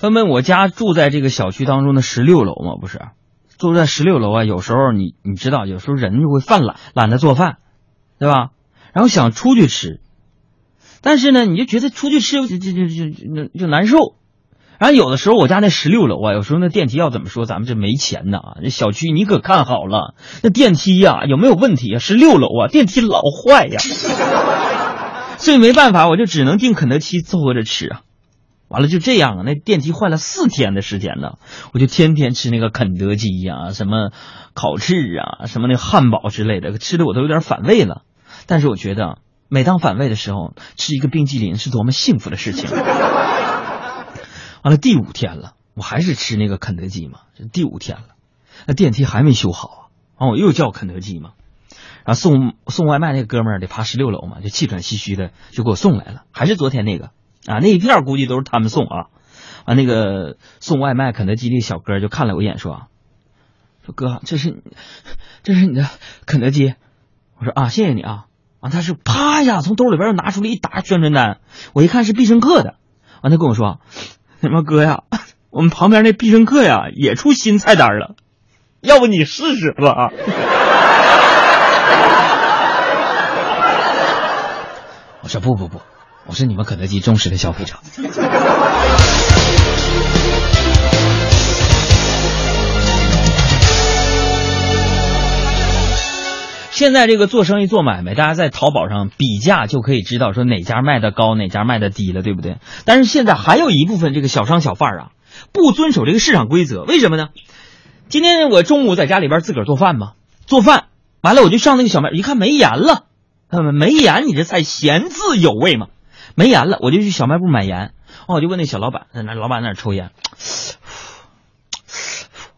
朋友们，我家住在这个小区当中的十六楼嘛，不是？住在十六楼啊，有时候你你知道，有时候人就会犯懒，懒得做饭，对吧？然后想出去吃，但是呢，你就觉得出去吃就就就就就就难受。然后有的时候我家那十六楼啊，有时候那电梯要怎么说，咱们这没钱呐。这小区你可看好了，那电梯呀有没有问题啊？十六楼啊，电梯老坏呀。所以没办法，我就只能订肯德基凑合着吃啊。完了就这样啊，那电梯坏了四天的时间呢，我就天天吃那个肯德基呀，什么烤翅啊，什么那汉堡之类的，吃的我都有点反胃了。但是我觉得，每当反胃的时候，吃一个冰激凌是多么幸福的事情。完了第五天了，我还是吃那个肯德基嘛，这第五天了，那电梯还没修好啊，完我又叫肯德基嘛，然后送送外卖那个哥们儿得爬十六楼嘛，就气喘吁吁的就给我送来了，还是昨天那个。啊，那一片估计都是他们送啊，啊，那个送外卖肯德基的小哥就看了我一眼，说：“说哥，这是，这是你的肯德基。”我说：“啊，谢谢你啊。”啊，他是啪一下从兜里边又拿出了一沓宣传单，我一看是必胜客的，完他跟我说：“什么哥呀，我们旁边那必胜客呀也出新菜单了，要不你试试吧？” 我说：“不不不。”我是你们肯德基忠实的消费者。现在这个做生意做买卖，大家在淘宝上比价就可以知道说哪家卖的高，哪家卖的低了，对不对？但是现在还有一部分这个小商小贩啊，不遵守这个市场规则，为什么呢？今天我中午在家里边自个儿做饭嘛，做饭完了我就上那个小卖，一看没盐了，没盐，你这菜咸自有味嘛。没盐了，我就去小卖部买盐。哦，我就问那小老板，那老板那抽烟。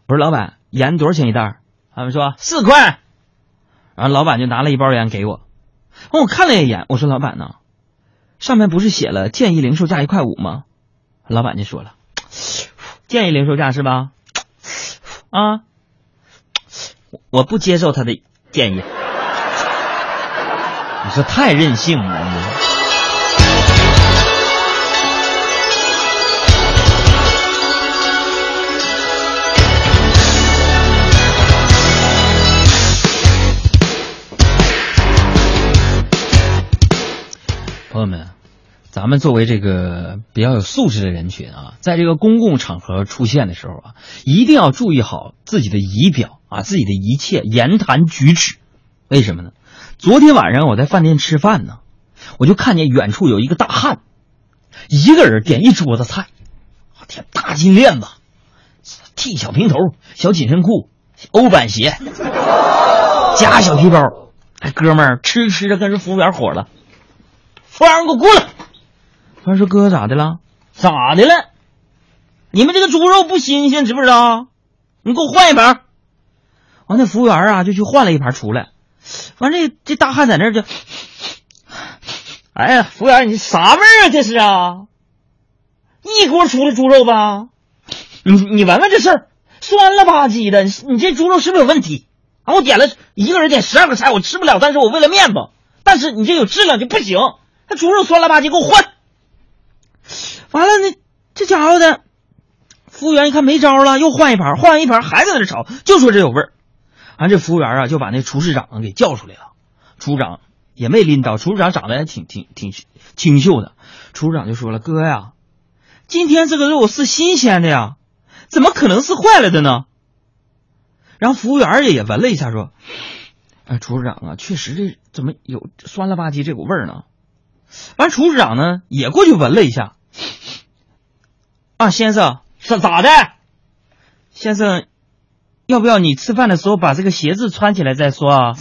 我说老板，盐多少钱一袋？他们说四块。然后老板就拿了一包盐给我。我看了一眼，我说老板呢？上面不是写了建议零售价一块五吗？老板就说了，建议零售价是吧？啊，我不接受他的建议。你说太任性了，你。朋友们，咱们作为这个比较有素质的人群啊，在这个公共场合出现的时候啊，一定要注意好自己的仪表啊，自己的一切言谈举止。为什么呢？昨天晚上我在饭店吃饭呢，我就看见远处有一个大汉，一个人点一桌子菜，我天，大金链子，T 小平头，小紧身裤，欧版鞋，加小皮包，哎，哥们儿吃吃着跟人服务员火了。服务员，给我过来！他说：“哥，咋的了？咋的了？你们这个猪肉不新鲜，知不知道？你给我换一盘。”完，那服务员啊就去换了一盘出来。完，这这大汉在那就，哎呀，服务员，你啥味儿啊？这是啊，一锅出的猪肉吧？你你闻闻这事儿，酸了吧唧的，你这猪肉是不是有问题？啊，我点了一个人点十二个菜，我吃不了，但是我为了面子，但是你这有质量就不行。那猪肉酸了吧唧，给我换。完了，那这家伙的服务员一看没招了，又换一盘，换完一盘还在那炒，就说这有味儿。完，这服务员啊就把那厨师长给叫出来了。厨师长也没拎刀，厨师长长得还挺挺挺清秀的。厨师长就说了：“哥呀，今天这个肉是新鲜的呀，怎么可能是坏了的呢？”然后服务员也也闻了一下，说：“哎，厨师长啊，确实这怎么有酸了吧唧这股味儿呢？”完，厨师长呢也过去闻了一下。啊，先生，咋咋的？先生，要不要你吃饭的时候把这个鞋子穿起来再说啊？